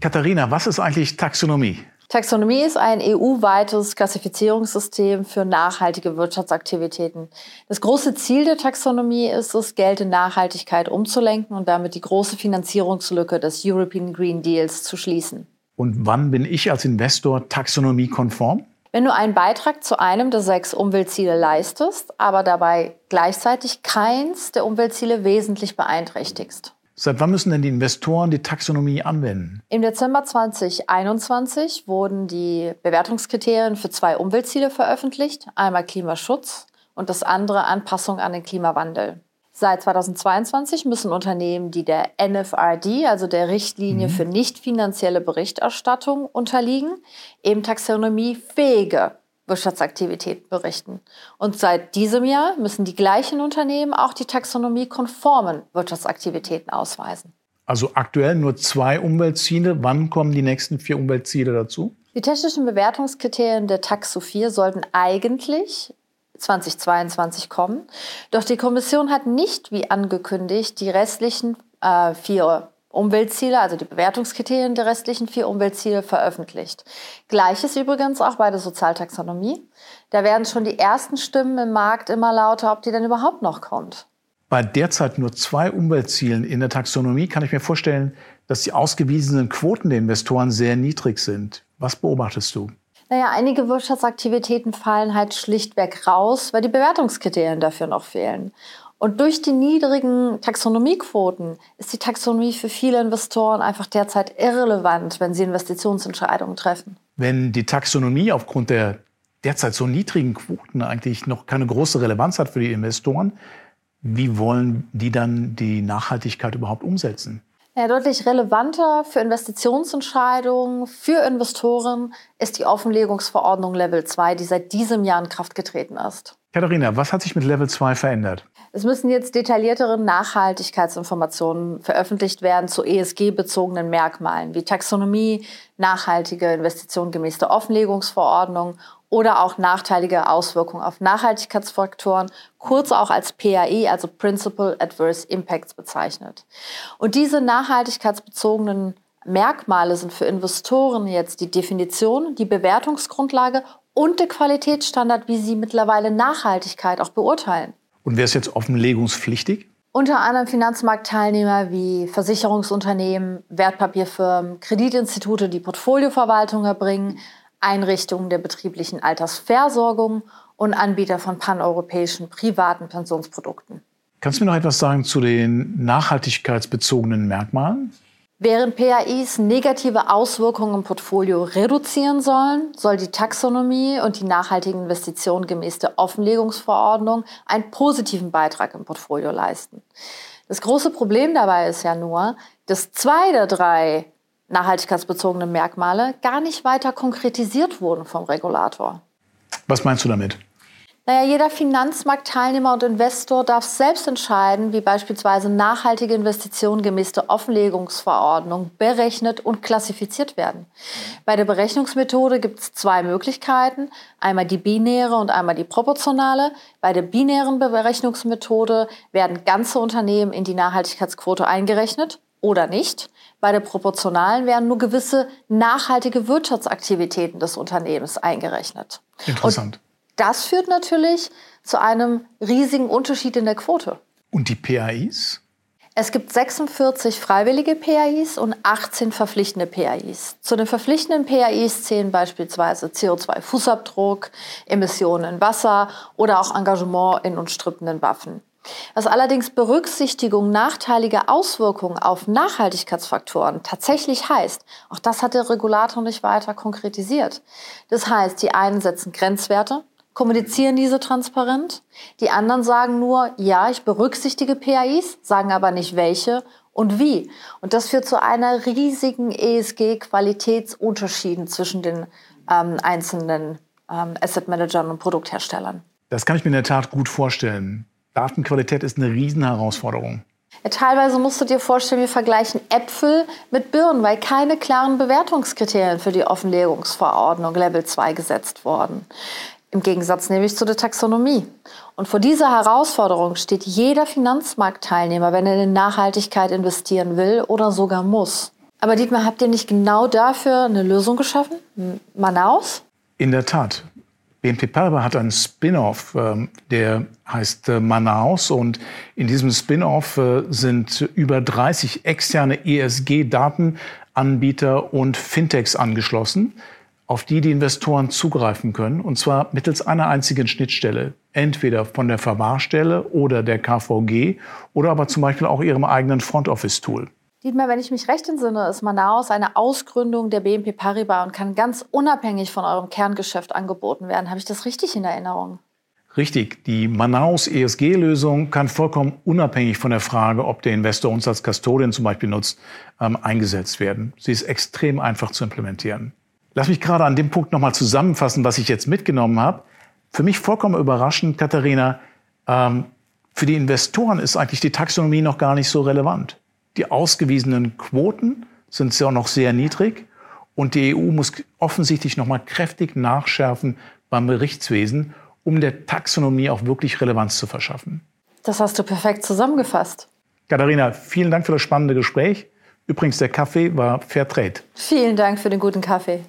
Katharina, was ist eigentlich Taxonomie? Taxonomie ist ein EU-weites Klassifizierungssystem für nachhaltige Wirtschaftsaktivitäten. Das große Ziel der Taxonomie ist es, Geld in Nachhaltigkeit umzulenken und damit die große Finanzierungslücke des European Green Deals zu schließen. Und wann bin ich als Investor taxonomiekonform? Wenn du einen Beitrag zu einem der sechs Umweltziele leistest, aber dabei gleichzeitig keins der Umweltziele wesentlich beeinträchtigst. Seit wann müssen denn die Investoren die Taxonomie anwenden? Im Dezember 2021 wurden die Bewertungskriterien für zwei Umweltziele veröffentlicht. Einmal Klimaschutz und das andere Anpassung an den Klimawandel. Seit 2022 müssen Unternehmen, die der NFRD, also der Richtlinie mhm. für nicht finanzielle Berichterstattung, unterliegen, eben taxonomiefähige Wirtschaftsaktivitäten berichten. Und seit diesem Jahr müssen die gleichen Unternehmen auch die taxonomiekonformen Wirtschaftsaktivitäten ausweisen. Also aktuell nur zwei Umweltziele. Wann kommen die nächsten vier Umweltziele dazu? Die technischen Bewertungskriterien der Taxo 4 sollten eigentlich 2022 kommen. Doch die Kommission hat nicht, wie angekündigt, die restlichen äh, vier Umweltziele, also die Bewertungskriterien der restlichen vier Umweltziele veröffentlicht. Gleiches übrigens auch bei der Sozialtaxonomie. Da werden schon die ersten Stimmen im Markt immer lauter, ob die denn überhaupt noch kommt. Bei derzeit nur zwei Umweltzielen in der Taxonomie kann ich mir vorstellen, dass die ausgewiesenen Quoten der Investoren sehr niedrig sind. Was beobachtest du? Naja, einige Wirtschaftsaktivitäten fallen halt schlichtweg raus, weil die Bewertungskriterien dafür noch fehlen. Und durch die niedrigen Taxonomiequoten ist die Taxonomie für viele Investoren einfach derzeit irrelevant, wenn sie Investitionsentscheidungen treffen. Wenn die Taxonomie aufgrund der derzeit so niedrigen Quoten eigentlich noch keine große Relevanz hat für die Investoren, wie wollen die dann die Nachhaltigkeit überhaupt umsetzen? Ja, deutlich relevanter für Investitionsentscheidungen für Investoren ist die Offenlegungsverordnung Level 2, die seit diesem Jahr in Kraft getreten ist. Katharina, was hat sich mit Level 2 verändert? Es müssen jetzt detailliertere Nachhaltigkeitsinformationen veröffentlicht werden zu ESG-bezogenen Merkmalen wie Taxonomie, nachhaltige Investitionen gemäß der Offenlegungsverordnung oder auch nachteilige Auswirkungen auf Nachhaltigkeitsfaktoren, kurz auch als PAI, also Principal Adverse Impacts bezeichnet. Und diese nachhaltigkeitsbezogenen Merkmale sind für Investoren jetzt die Definition, die Bewertungsgrundlage und der Qualitätsstandard, wie sie mittlerweile Nachhaltigkeit auch beurteilen. Und wer ist jetzt offenlegungspflichtig? Unter anderem Finanzmarktteilnehmer wie Versicherungsunternehmen, Wertpapierfirmen, Kreditinstitute, die Portfolioverwaltung erbringen, Einrichtungen der betrieblichen Altersversorgung und Anbieter von paneuropäischen privaten Pensionsprodukten. Kannst du mir noch etwas sagen zu den nachhaltigkeitsbezogenen Merkmalen? Während PAIs negative Auswirkungen im Portfolio reduzieren sollen, soll die Taxonomie und die nachhaltigen Investitionen gemäß der Offenlegungsverordnung einen positiven Beitrag im Portfolio leisten. Das große Problem dabei ist ja nur, dass zwei der drei nachhaltigkeitsbezogenen Merkmale gar nicht weiter konkretisiert wurden vom Regulator. Was meinst du damit? Naja, jeder Finanzmarktteilnehmer und Investor darf selbst entscheiden, wie beispielsweise nachhaltige Investitionen gemäß der Offenlegungsverordnung berechnet und klassifiziert werden. Bei der Berechnungsmethode gibt es zwei Möglichkeiten, einmal die binäre und einmal die proportionale. Bei der binären Berechnungsmethode werden ganze Unternehmen in die Nachhaltigkeitsquote eingerechnet oder nicht. Bei der proportionalen werden nur gewisse nachhaltige Wirtschaftsaktivitäten des Unternehmens eingerechnet. Interessant. Und das führt natürlich zu einem riesigen Unterschied in der Quote. Und die PAIs? Es gibt 46 freiwillige PAIs und 18 verpflichtende PAIs. Zu den verpflichtenden PAIs zählen beispielsweise CO2-Fußabdruck, Emissionen in Wasser oder auch Engagement in umstrittenen Waffen. Was allerdings Berücksichtigung nachteiliger Auswirkungen auf Nachhaltigkeitsfaktoren tatsächlich heißt, auch das hat der Regulator nicht weiter konkretisiert. Das heißt, die einen setzen Grenzwerte, kommunizieren diese transparent. Die anderen sagen nur, ja, ich berücksichtige PAIs, sagen aber nicht welche und wie. Und das führt zu einer riesigen ESG-Qualitätsunterschieden zwischen den ähm, einzelnen ähm, Asset Managern und Produktherstellern. Das kann ich mir in der Tat gut vorstellen. Datenqualität ist eine Riesenherausforderung. Ja, teilweise musst du dir vorstellen, wir vergleichen Äpfel mit Birnen, weil keine klaren Bewertungskriterien für die Offenlegungsverordnung Level 2 gesetzt wurden. Im Gegensatz nämlich zu der Taxonomie. Und vor dieser Herausforderung steht jeder Finanzmarktteilnehmer, wenn er in Nachhaltigkeit investieren will oder sogar muss. Aber Dietmar, habt ihr nicht genau dafür eine Lösung geschaffen? Manaus? In der Tat. BNP Paribas hat einen Spin-off, ähm, der heißt äh, Manaus und in diesem Spin-off äh, sind über 30 externe ESG-Datenanbieter und Fintechs angeschlossen, auf die die Investoren zugreifen können und zwar mittels einer einzigen Schnittstelle, entweder von der Verwahrstelle oder der KVG oder aber zum Beispiel auch ihrem eigenen Front-Office-Tool. Dietmar, wenn ich mich recht entsinne, ist Manaus eine Ausgründung der BNP Paribas und kann ganz unabhängig von eurem Kerngeschäft angeboten werden. Habe ich das richtig in Erinnerung? Richtig. Die Manaus ESG-Lösung kann vollkommen unabhängig von der Frage, ob der Investor uns als Custodian zum Beispiel nutzt, ähm, eingesetzt werden. Sie ist extrem einfach zu implementieren. Lass mich gerade an dem Punkt nochmal zusammenfassen, was ich jetzt mitgenommen habe. Für mich vollkommen überraschend, Katharina, ähm, für die Investoren ist eigentlich die Taxonomie noch gar nicht so relevant. Die ausgewiesenen Quoten sind ja noch sehr niedrig und die EU muss offensichtlich noch mal kräftig nachschärfen beim Berichtswesen, um der Taxonomie auch wirklich Relevanz zu verschaffen. Das hast du perfekt zusammengefasst. Katharina, vielen Dank für das spannende Gespräch. Übrigens, der Kaffee war Fair Trade. Vielen Dank für den guten Kaffee.